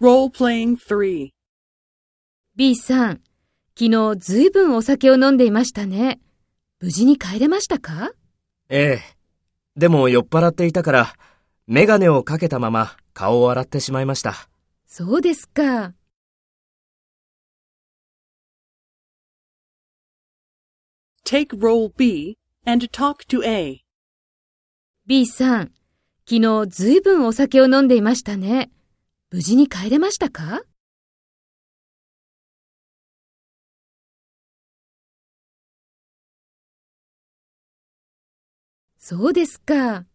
Role-playing 3. B さん、昨日ずいぶんお酒を飲んでいましたね。無事に帰れましたか？ええ。でも酔っ払っていたから、メガネをかけたまま顔を洗ってしまいました。そうですか。Take role B and talk to A. B さん、昨日ずいぶんお酒を飲んでいましたね。無事に帰れましたか？そうですか。